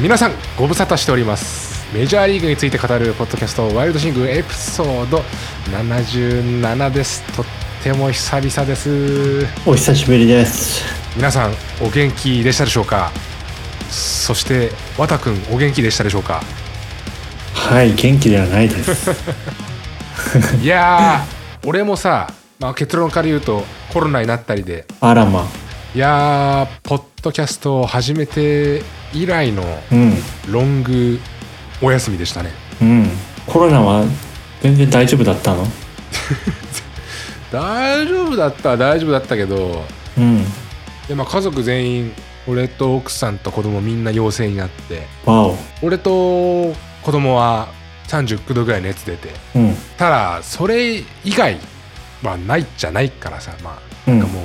皆さんご無沙汰しております。メジャーリーグについて語るポッドキャストワイルドシングエピソード77です。とっても久々です。お久しぶりです。皆さんお元気でしたでしょうか？そして和田くんお元気でしたでしょうか？はい元気ではないです。いやー俺もさ、まあ、結論から言うとコロナになったりで。あらま。いやーポッドキャストを始めて以来のうん。ロングお休みでしたね。うん。コロナは全然大丈夫だったの？大丈夫だったは大丈夫だったけど。うん。で、まあ、家族全員俺と奥さんと子供みんな陽性になって。わお。俺と子供は39度ぐらい熱出て。うん。ただそれ以外はないっちゃないからさまあうんなんかもう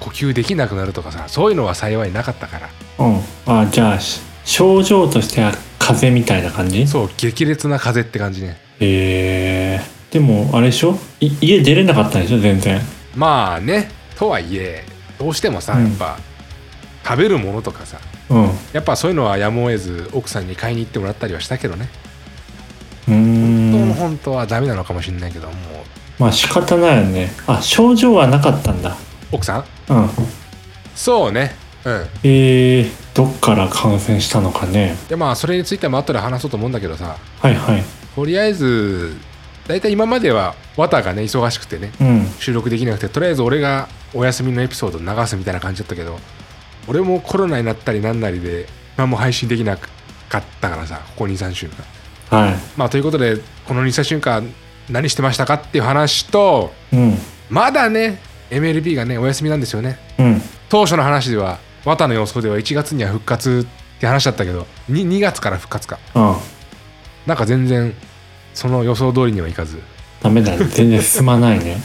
呼吸できなくなるとかさそういうのは幸いなかったからうん。あじゃあし症状としては風邪みたいな感じ？そう激烈な風邪って感じね。へえでもあれでしょ？い家出れなかったんでしょ？全然。まあね。とはいえどうしてもさうん。やっぱ、食べるものとかさうん。うやっぱそういうのはやむを得ず奥さんに買いに行ってもらったりはしたけどね。ー本当のん本当はダメなのかもしれないけども。うまあ仕方ないよね。あ症状はなかったんだ。奥さん？うん。そうねうんえー、どっから感染したのかね。でまあそれについても後で話そうと思うんだけどさ。はいはい。とりあえず大体今までは綿がね忙しくてねうん。収録できなくてとりあえず俺がお休みのエピソード流すみたいな感じだったけど俺もコロナになったりなんなりで何も配信できなかったからさここ23週間。はい。まあということでこの23週間何してましたかっていう話とうん。まだね MLB がねお休みなんですよね。うん。当初の話では綿の予想では1月には復活って話だったけど 2, 2月から復活か。うん。なんか全然その予想通りにはいかず。ダメだね。全然進まないね。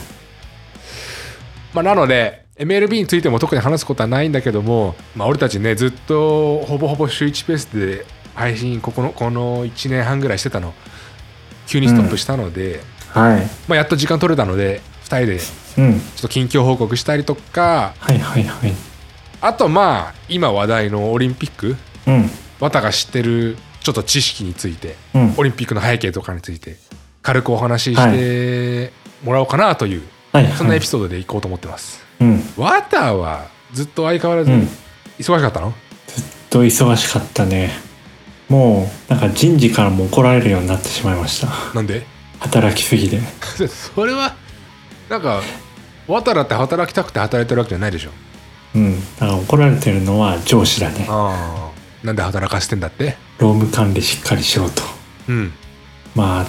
まあ、なので MLB についても特に話すことはないんだけども、まあ、俺たちねずっとほぼほぼ週1ペースで配信ここのこの1年半ぐらいしてたの。急にストップしたので、はい。まあ、やっと時間取れたので2人でちょうんっと近況報告したりとかはいはいはいあとまあ今話題のオリンピックうん。綿が知ってるちょっと知識についてうん。オリンピックの背景とかについて軽くお話ししてもらおうかなという、はい。はいそんなエピソードでいこうと思ってます。うん。ワタはずっと相変わらずうん。忙しかったの、ずっと忙しかったね。もうなんか人事からも怒られるようになってしまいました。なんで？働きすぎで それはなんかワタだって働きたくて働いてるわけじゃないでしょうん。だから怒られてるのは上司だね。ああなんで働かせてんだって？労務管理しっかりしろと。うん。まあ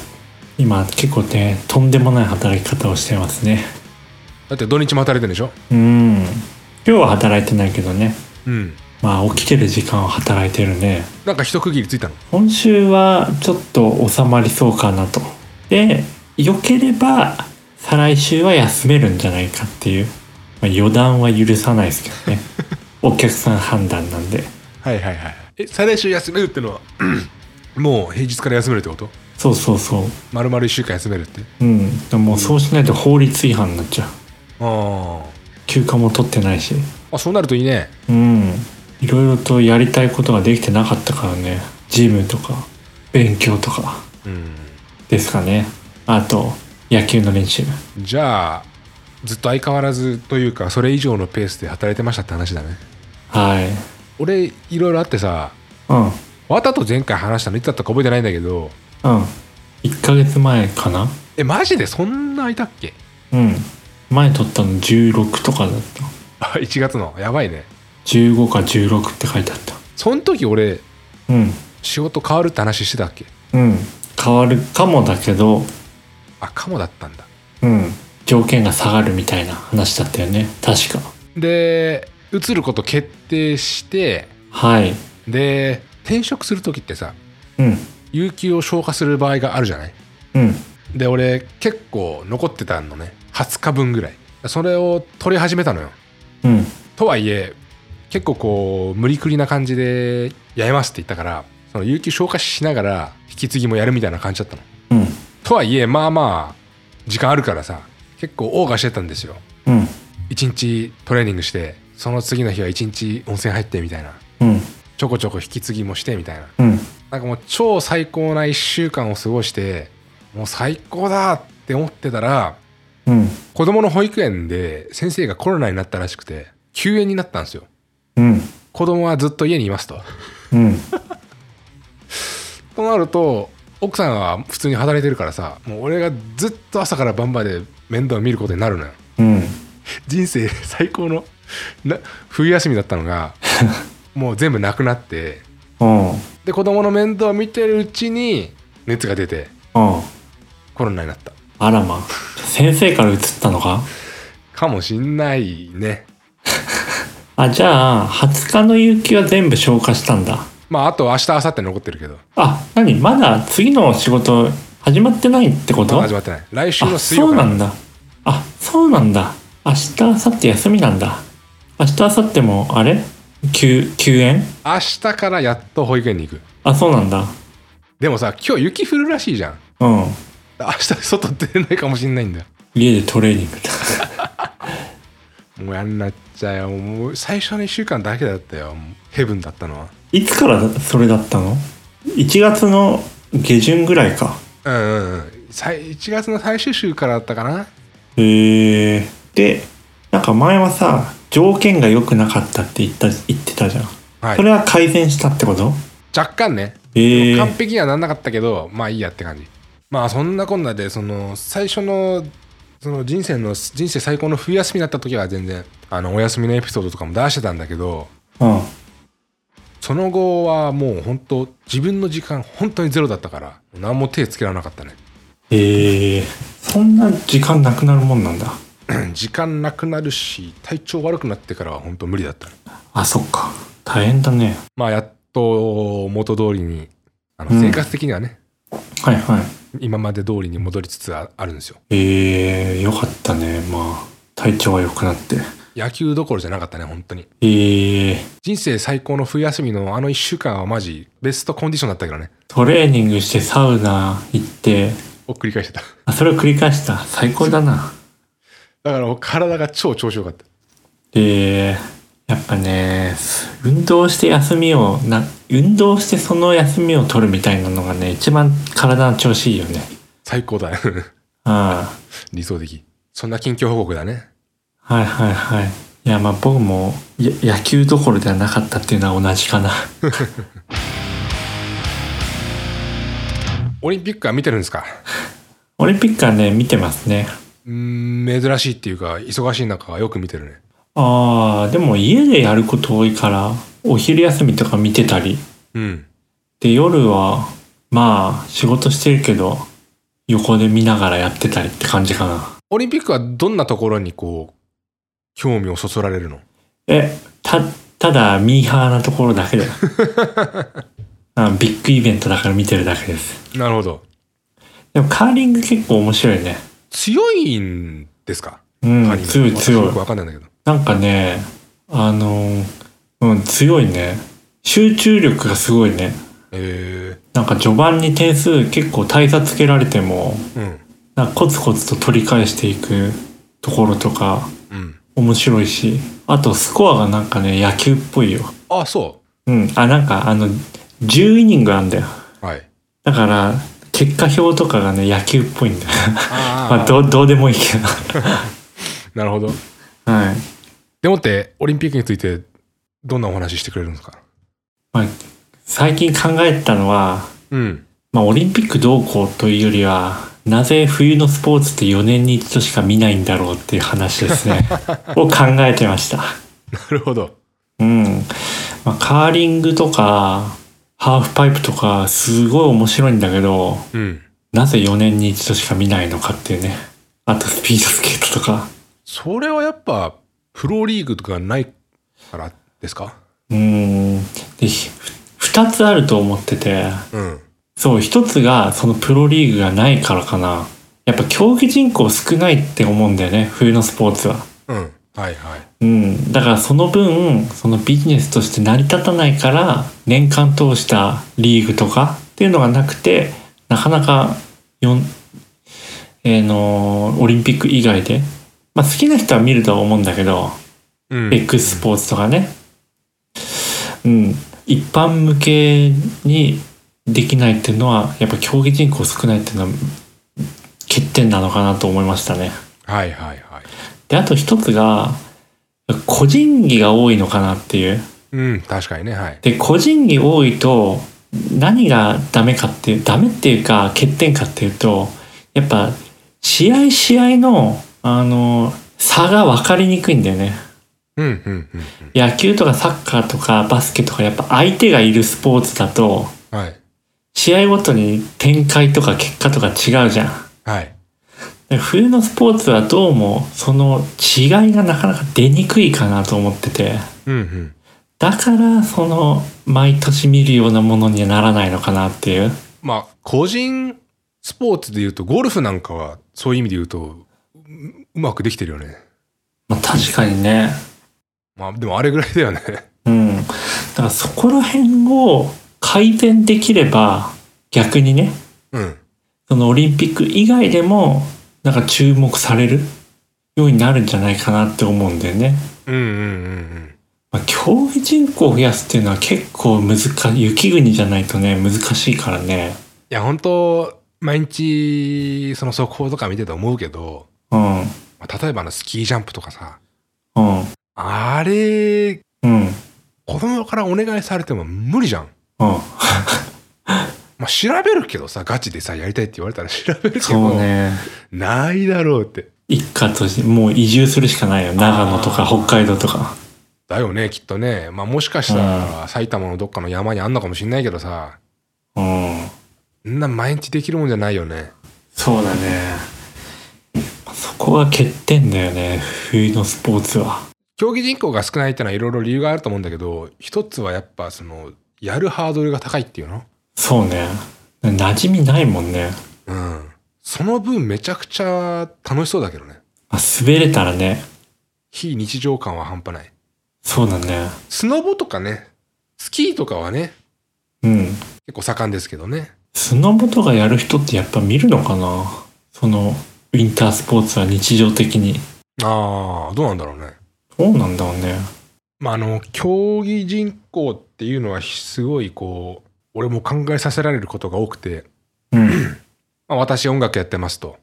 今結構ねとんでもない働き方をしてますね。だって土日も働いてるんでしょ？うん。今日は働いてないけどね。うん。まあ起きてる時間は働いてるね。なんか一区切りついたの？今週はちょっと収まりそうかなと。で良ければ再来週は休めるんじゃないかっていう、まあ、予断は許さないですけどね。お客さん判断なんで。はいはいはいえ再来週休めるってのは もう平日から休めるってこと？そうそうそう。丸々1週間休めるって？うん。でもそうしないと法律違反になっちゃう。あ休暇も取ってないし。あそうなるといいね。うん。いろいろとやりたいことができてなかったからね。ジムとか勉強とか。うん。ですかね。あと野球の練習。じゃあずっと相変わらずというかそれ以上のペースで働いてましたって話だね。はい。俺いろいろあってさうん。わたと前回話したのいつだったか覚えてないんだけどうん。1ヶ月前かな？えマジでそんな空いたっけ？うん。前撮ったの16とかだった。あ1月の？やばいね。15か16って書いてあった。その時俺うん。仕事変わるって話してたっけ？うん。変わるかもだけど。あかもだったんだ。うん条件が下がるみたいな話だったよね。確か。で移ること決定してはい。で転職する時ってさうん。有給を消化する場合があるじゃない？うん。で俺結構残ってたのね。20日分ぐらい。それを取り始めたのよ。うん。とはいえ結構こう無理くりな感じでやめますって言ったからその有給消化しながら引き継ぎもやるみたいな感じだったの。うん。とはいえまあまあ時間あるからさ結構オーガしてたんですよ。うん。一日トレーニングしてその次の日は一日温泉入ってみたいな。うん。ちょこちょこ引き継ぎもしてみたいな。うん。なんかもう超最高な1週間を過ごしてもう最高だって思ってたらうん。子供の保育園で先生がコロナになったらしくて休園になったんですよ。うん。子供はずっと家にいますと。うん。となると奥さんは普通に働いてるからさもう俺がずっと朝から晩まで面倒を見ることになるのよ。うん。人生最高のな冬休みだったのが もう全部なくなって。うん。で子供の面倒を見てるうちに熱が出てうん。コロナになった。あらま先生から移ったのか？かもしんないね。あじゃあ20日の有給は全部消化したんだ。まああと明日明後日残ってるけど。あ何？まだ次の仕事始まってないってこと？まだ始まってない。来週あの水曜から。そうなんだ。あそうなんだ。明日明後日休みなんだ。明日明後日もあれ？休休園？明日からやっと保育園に行く。あそうなんだ。でもさ今日雪降るらしいじゃん。うん。明日外出れないかもしんないんだよ。家でトレーニングだ。もうやんなっちゃうよ。もう最初の1週間だけだったよ。ヘブンだったのは。いつからそれだったの ?1 月の下旬ぐらいかうんうんうん。最1月の最終週からだったかな。へえでなんか前はさ条件が良くなかったって言った言ってたじゃん、はい。それは改善したってこと？若干ね。へえ完璧にはなんなかったけどまあいいやって感じ。まあそんなこんなでその最初のその人生の人生最高の冬休みだった時は全然あのお休みのエピソードとかも出してたんだけどうんその後はもう本当自分の時間本当にゼロだったから何も手つけられなかったね。へえそんな時間なくなるもんなんだ。時間なくなるし体調悪くなってからは本当無理だったね。あそっか。大変だね。まあやっと元通りにあのうん。生活的にはね、はいはい。今まで通りに戻りつつああるんですよ。ええよかったね。まあ体調が良くなって野球どころじゃなかったね本当に。ええ。人生最高の冬休みのあの1週間はマジベストコンディションだったけどね。トレーニングしてサウナ行って。を繰り返してた。あそれを繰り返した。最高だな。だから体が超調子よかった。でやっぱね運動して休みをな運動してその休みを取るみたいなのがね一番体の調子いいよね。最高だあ 理想的。そんな近況報告だね。あはいはいはい。いやまあ僕もや野球どころではなかったっていうのは同じかな。オリンピックは見てるんですか？オリンピックはね見てますね。うーん珍しいっていうか忙しい中はよく見てるね。ああでも家でやること多いからお昼休みとか見てたり。うん。で夜はまあ仕事してるけど横で見ながらやってたりって感じかな。オリンピックはどんなところにこう興味をそそられるの？えたただミーハーなところだけだよ あビッグイベントだから見てるだけです。なるほど。でもカーリング結構面白いね。強いんですか？うん強い強い。私よくわかんないんだけど。なんかねあのうん強いね。集中力がすごいね。えなんか序盤に点数結構大差つけられてもー、うん。なんかコツコツと取り返していくところとかうん面白いしあとスコアがなんかね野球っぽいよ。あそう。ん。あなんかあの10イニングあんだよ。うはい。だから結果表とかがね野球っぽいんだよ。あ まあどうどうでもいいけど。なるほど。はい、でもってオリンピックについてどんなお話ししてくれるんですか？まあ、最近考えたのはうん。まあオリンピックどうこうというよりはなぜ冬のスポーツって4年に一度しか見ないんだろうっていう話ですね。を考えてました。なるほど。うん、まあ、カーリングとかハーフパイプとかすごい面白いんだけどうん。なぜ4年に一度しか見ないのかっていうね。あとスピードスケートとか。それはやっぱプロリーグとかないからですか？うん。でひ2つあると思ってて。うんそう一つがそのプロリーグがないからかな。やっぱ競技人口少ないって思うんだよね冬のスポーツは。うん。はいはい。うん、だからその分そのビジネスとして成り立たないから年間通したリーグとかっていうのがなくてなかなかえーのオリンピック以外で、まあ、好きな人は見るとは思うんだけど、うん。X スポーツとかね。うん、一般向けにできないっていうのはやっぱ競技人口少ないっていうのは欠点なのかなと思いましたね。はいはいはいであと一つが個人技が多いのかなっていう。うん確かにねはいで個人技多いと何がダメかっていうダメっていうか欠点かっていうとやっぱ試合試合のあの差が分かりにくいんだよね。うんうんうん野球とかサッカーとかバスケとかやっぱ相手がいるスポーツだとうんはい試合ごとに展開とか結果とか違うじゃん。はい。で冬のスポーツはどうもその違いがなかなか出にくいかなと思ってて。うんうん。だからその毎年見るようなものにはならないのかなっていう。まあ個人スポーツで言うとゴルフなんかはそういう意味で言うとううまくできてるよね。まあ確かにね。まあでもあれぐらいだよね。うん。だからそこら辺を改善できれば逆にねうん。そのオリンピック以外でもなんか注目されるようになるんじゃないかなって思うんだよね。うんうんうんうん。まあ、競技人口を増やすっていうのは結構難しい雪国じゃないとね難しいからね。いや本当毎日その速報とか見てて思うけど、うん。まあ例えばあのスキージャンプとかさ。うん。あれうん。子供からお願いされても無理じゃんうん。まあ調べるけどさガチでさやりたいって言われたら調べるけど、そうね。ないだろうって。一家としてもう移住するしかないよ長野とか北海道とか。だよねきっとね。まあもしかしたら埼玉のどっかの山にあんのかもしんないけどさ。うん。んな毎日できるもんじゃないよね。そうだね。そこが欠点だよね冬のスポーツは。競技人口が少ないってのはいろいろ理由があると思うんだけど一つはやっぱそのやるハードルが高いっていうの？そうね。馴染みないもんね。うん。その分めちゃくちゃ楽しそうだけどね。まあ、滑れたらね。非日常感は半端ない。そうだね。スノボとかね。スキーとかはね。うん。結構盛んですけどね。スノボとかやる人ってやっぱ見るのかな？そのウィンタースポーツは日常的に。ああどうなんだろうね。そうなんだろうねまああの競技人口っていうのはすごいこう俺も考えさせられることが多くて、うん。まあ、私音楽やってますと。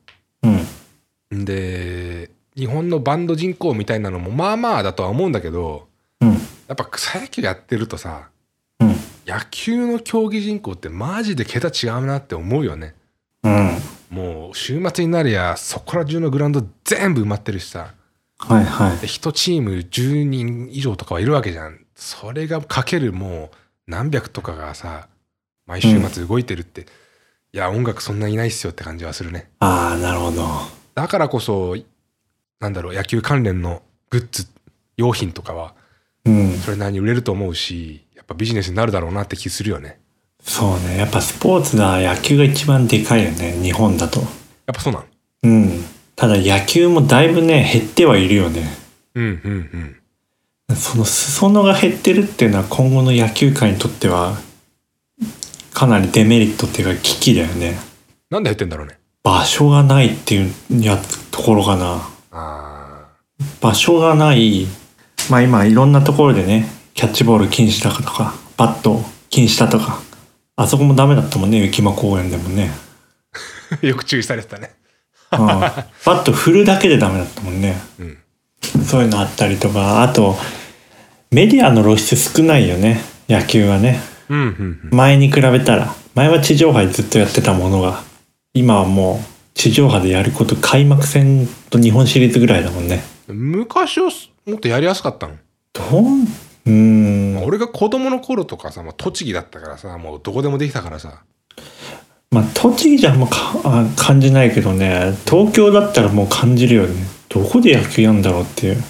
うん。で日本のバンド人口みたいなのもまあまあだとは思うんだけどうん。やっぱ草野球やってるとさうん。野球の競技人口ってマジで桁違うなって思うよね。うん。もう週末になりゃそこら中のグラウンド全部埋まってるしさはいはい。で1チーム10人以上とかはいるわけじゃん。それがかけるもう何百とかがさ毎週末動いてるって、いや音楽そんないないっすよって感じはするね。ああなるほど。だからこそなんだろう野球関連のグッズ用品とかはうん。それなりに売れると思うしやっぱビジネスになるだろうなって気するよね。そうね。やっぱスポーツだ野球が一番でかいよね日本だと。やっぱそうなんうんただ野球もだいぶね減ってはいるよね。うんうんその裾野が減ってるっていうのは今後の野球界にとってはかなりデメリットっていうか危機だよね。なんで減ってんだろうね。場所がないっていうやつところかな。あ場所がないまあ今いろんなところでねキャッチボール禁止だとかバット禁止だとかあそこもダメだったもんね雪間公園でもね、ー よく注意されてたね。うん、バット振るだけでダメだったもんね。うんそういうのあったりとか。あとメディアの露出少ないよね。野球はね。うんうんうん。前に比べたら。前は地上波でずっとやってたものが。今はもう地上波でやること開幕戦と日本シリーズぐらいだもんね。昔はもっとやりやすかったの。どうん。まあ俺が子供の頃とかさ、まあ、栃木だったからさもうどこでもできたからさまあ栃木じゃあんまかあ感じないけどね東京だったらもう感じるよね。どこで野球やんだろうっていう。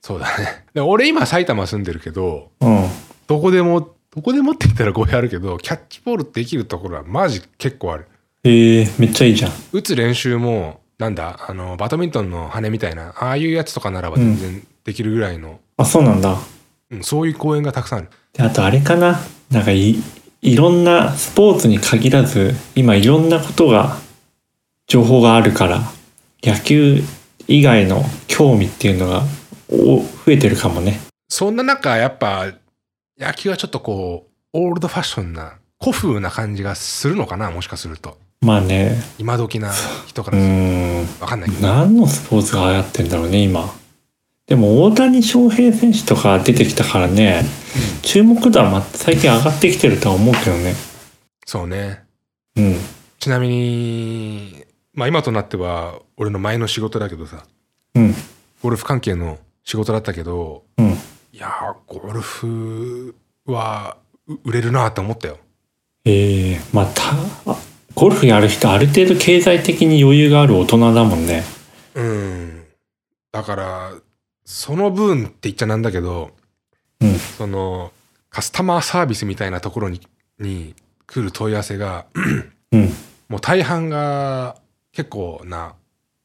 そうだね。で俺今埼玉住んでるけどうん。どこでもどこでもって言ったら語弊あるけどキャッチボールできるところはマジ結構ある。えー、めっちゃいいじゃん。打つ練習もなんだあのバドミントンの羽みたいなああいうやつとかならば全然できるぐらいの、あそうなんだ。うんそういう公園がたくさんある。であとあれかな。なんかいいろんなスポーツに限らず今いろんなことが情報があるから野球以外の興味っていうのがお増えてるかもね。そんな中やっぱ野球はちょっとこうオールドファッションな古風な感じがするのかなもしかすると。まあね。今時な人かうらすると。分かんないけど。何のスポーツが流行ってんだろうね今でも大谷翔平選手とか出てきたからね注目度はま最近上がってきてるとは思うけどね。そうね。うん。ちなみにまあ今となっては俺の前の仕事だけどさ。うん。ゴルフ関係の仕事だったけどうん。いやーゴルフはう売れるなと思ったよ。ええまあたゴルフやる人ある程度経済的に余裕がある大人だもんね。うん。だからその分って言っちゃなんだけどうん。そのカスタマーサービスみたいなところにに来る問い合わせがうん。もう大半が結構な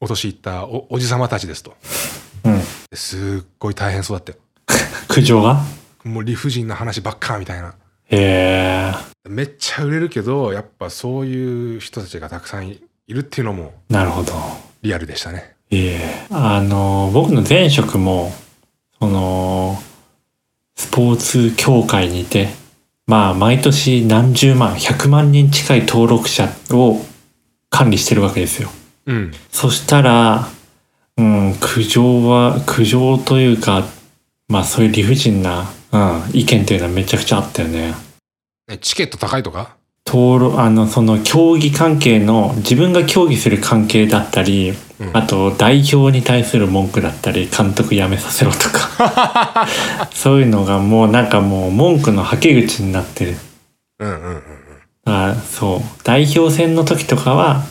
お年いったおおじさまたちですと。うん。すっごい大変そうだったよ。苦情が？もう理不尽な話ばっかみたいな。へえ。めっちゃ売れるけどやっぱそういう人たちがたくさんいるっていうのもなるほど。リアルでしたねええ。あの僕の前職もそのスポーツ協会にいてまあ毎年何十万100万人近い登録者を管理してるわけですよ。うん。そしたらうん苦情は苦情というかまあそういう理不尽な、うん、意見っていうのはめちゃくちゃあったよね。えチケット高いとか？登録あのその競技関係の自分が競技する関係だったり、うん。あと代表に対する文句だったり監督辞めさせろとか。そういうのがもうなんかもう文句のはけ口になってる。うんうんうんうん。あそう。代表戦の時とかは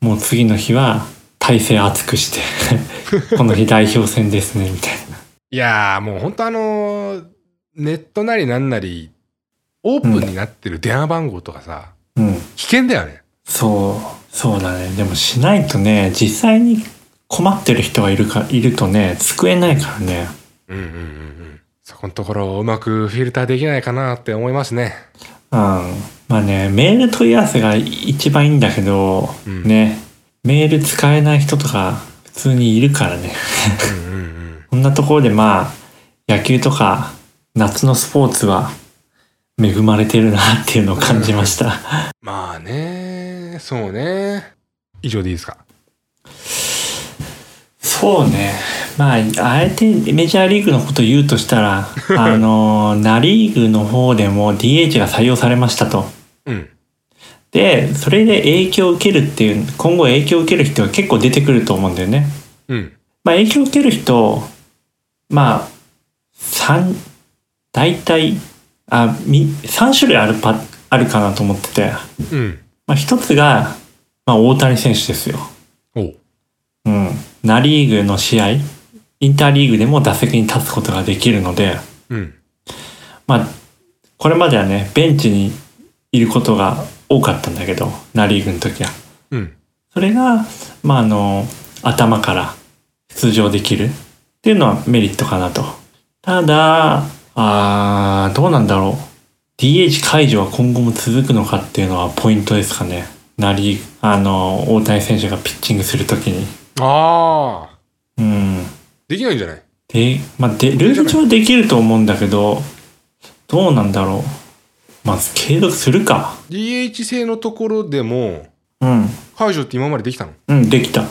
もう次の日は体勢厚くして この日代表戦ですねみたいな。いやーもう本当あのーネットなりなんなりオープンになってる電話番号とかさ、うん。危険だよね。そうそうだね。でもしないとね実際に困ってる人がいるかいるとね救えないからね。うんうんうんうん。そこのところをうまくフィルターできないかなって思いますね。うん。まあねメール問い合わせが一番いいんだけど、うん。ね。メール使えない人とか普通にいるからね。うんうんうん。こんなところでまあ野球とか夏のスポーツは恵まれてるなっていうのを感じました。まあね。そうね。以上でいいですか？そうね。まああえてメジャーリーグのことを言うとしたら あのナ・リーグの方でも DH が採用されましたと。うん。でそれで影響を受けるっていう今後影響を受ける人が結構出てくると思うんだよね。うん。まあ影響を受ける人まあ3大体あみ3種類あるパあるかなと思ってて、うん。まあ、一つが、まあ、大谷選手ですよ。うん、ナ・リーグの試合インターリーグでも打席に立つことができるので、うん。まあ、これまではねベンチにいることが多かったんだけどナ・リーグの時は。うん。それが、まあ、あの頭から出場できるっていうのはメリットかなと。ただあーどうなんだろう DH 解除は今後も続くのかっていうのはポイントですかねナ・リーグあの大谷選手がピッチングする時にああうんできないんじゃない？で、まあ、で、ルール上はできると思うんだけど、どうなんだろう。まず継続するか。DH 制のところでもうん。解除って今までできたの？うん、できた。だ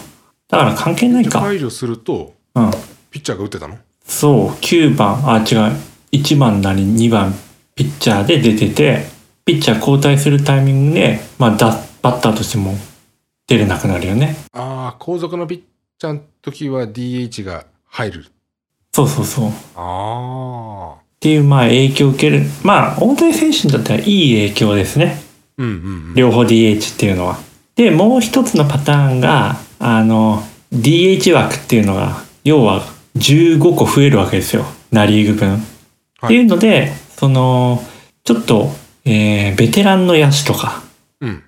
から関係ないか。解除するとうん。ピッチャーが打ってたの？そう、9番、あ、違う。1番なり2番、ピッチャーで出てて、ピッチャー交代するタイミングで、まあ、だバッターとしても出れなくなるよね。ああ後続のピッチャーの時は DH が入るそうそうそう。っああていう、まあ、影響を受ける。まあ、大谷選手にとってはいい影響ですね。うんうんうん両方 DH っていうのは。で、もう一つのパターンが、あの、DH 枠っていうのが、要は15個増えるわけですよ。ナ・リーグ分。はいっていうので、その、ちょっと、えーベテランの野手とか、うん。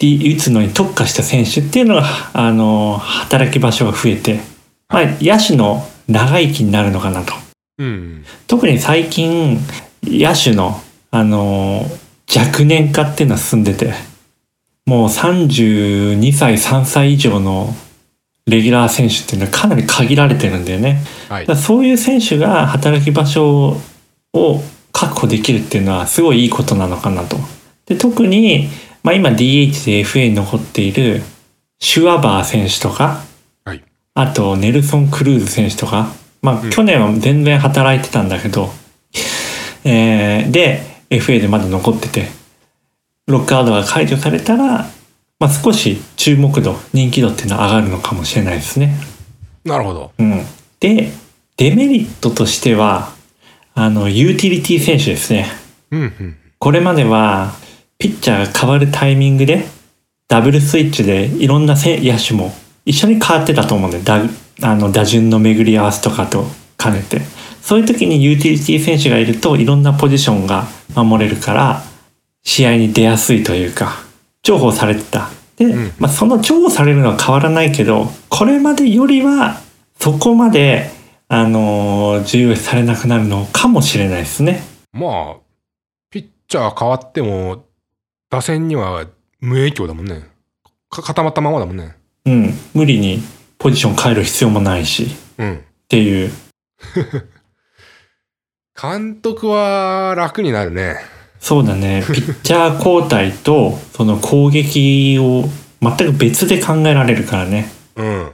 打つのに特化した選手っていうのが、あの、働き場所が増えて、まあ、野手の長生きになるのかなと。うん。特に最近、野手の、あの、若年化っていうのは進んでて、もう32歳、3歳以上のレギュラー選手っていうのはかなり限られてるんだよね。はいそういう選手が働き場所を確保できるっていうのはすごいいいことなのかなと。で特に、まあ、今 DH で FA に残っているシュワバー選手とかはいあとネルソン・クルーズ選手とか、まあうん去年は全然働いてたんだけど、えーで FA でまだ残っててロックアウトが解除されたら、まあ、少し注目度人気度っていうのは上がるのかもしれないですね。なるほどうん、でデメリットとしてはあのユーティリティ選手ですね。うんうんこれまではピッチャーが変わるタイミングでダブルスイッチでいろんなせ野手も一緒に変わってたと思うんでだあの打順の巡り合わせとかと兼ねて。そういう時にユーティリティ選手がいるといろんなポジションが守れるから試合に出やすいというか重宝されてた。で、うん。まあ、その重宝されるのは変わらないけどこれまでよりはそこまであのー重要視されなくなるのかもしれないですね。まあピッチャー変わっても打線には無影響だもんね。か固まったままだもんね。うん、無理にポジション変える必要もないし。うん。っていう。監督は楽になるね。そうだね。ピッチャー交代とその攻撃を全く別で考えられるからね。うん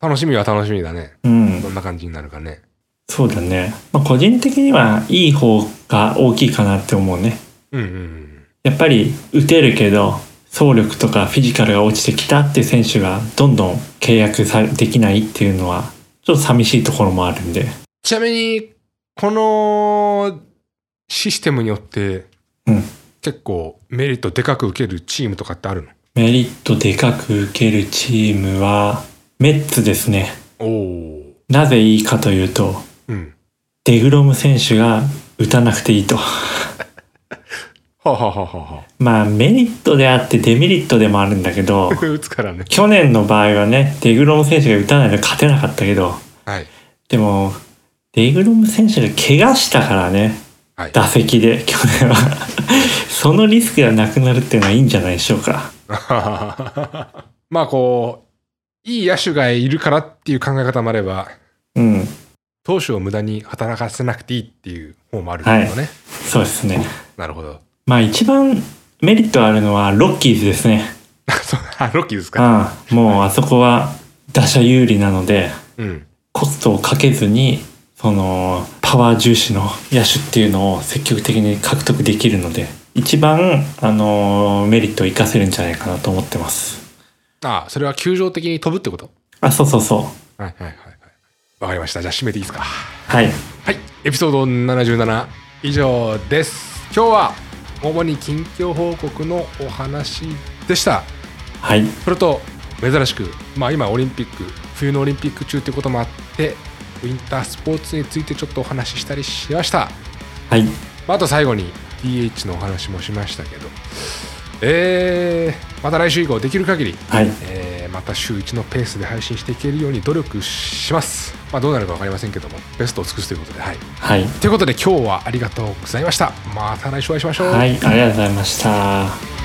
楽しみは楽しみだね。うん。どんな感じになるかね。そうだね、まあ、個人的にはいい方が大きいかなって思うね。うんうんうん。やっぱり打てるけど走力とかフィジカルが落ちてきたっていう選手がどんどん契約さできないっていうのはちょっと寂しいところもあるんで。ちなみにこのシステムによってうん。結構メリットでかく受けるチームとかってあるの？メリットでかく受けるチームはメッツですね。なぜいいかというとうん。デグロム選手が打たなくていいと。はあ、はあはあは。まあメリットであってデメリットでもあるんだけど、ね。去年の場合はね、デグロム選手が打たないと勝てなかったけど、はい。でも、デグロム選手が怪我したからね、はい。打席で、去年は。そのリスクがなくなるっていうのはいいんじゃないでしょうか。まあこういい野手がいるからっていう考え方もあればうん、投手を無駄に働かせなくていいっていう方もあるけどね、そうですね。なるほど。まあ一番メリットあるのはロッキーズですね。ロッキーですか？うん、もうあそこは打者有利なので、うん。コストをかけずにそのパワー重視の野手っていうのを積極的に獲得できるので一番あのメリットを生かせるんじゃないかなと思ってますあそれは球場的に飛ぶってこと？あそうそうそう。はいはいはいはい。わかりました。じゃあ締めていいですか？はい。はい。エピソード77以上です。今日は主に近況報告のお話でした。はい。それと珍しく、まあ、今オリンピック冬のオリンピック中ということもあってウィンタースポーツについてちょっとお話ししたりしました、はい。まあ、あと最後に DH のお話もしましたけどえー、また来週以降できる限り、はい。えーまた週1のペースで配信していけるように努力します、まあ、どうなるか分かりませんけどもベストを尽くすということではい。はい。ということで今日はありがとうございました。また来週お会いしましょう、はいありがとうございました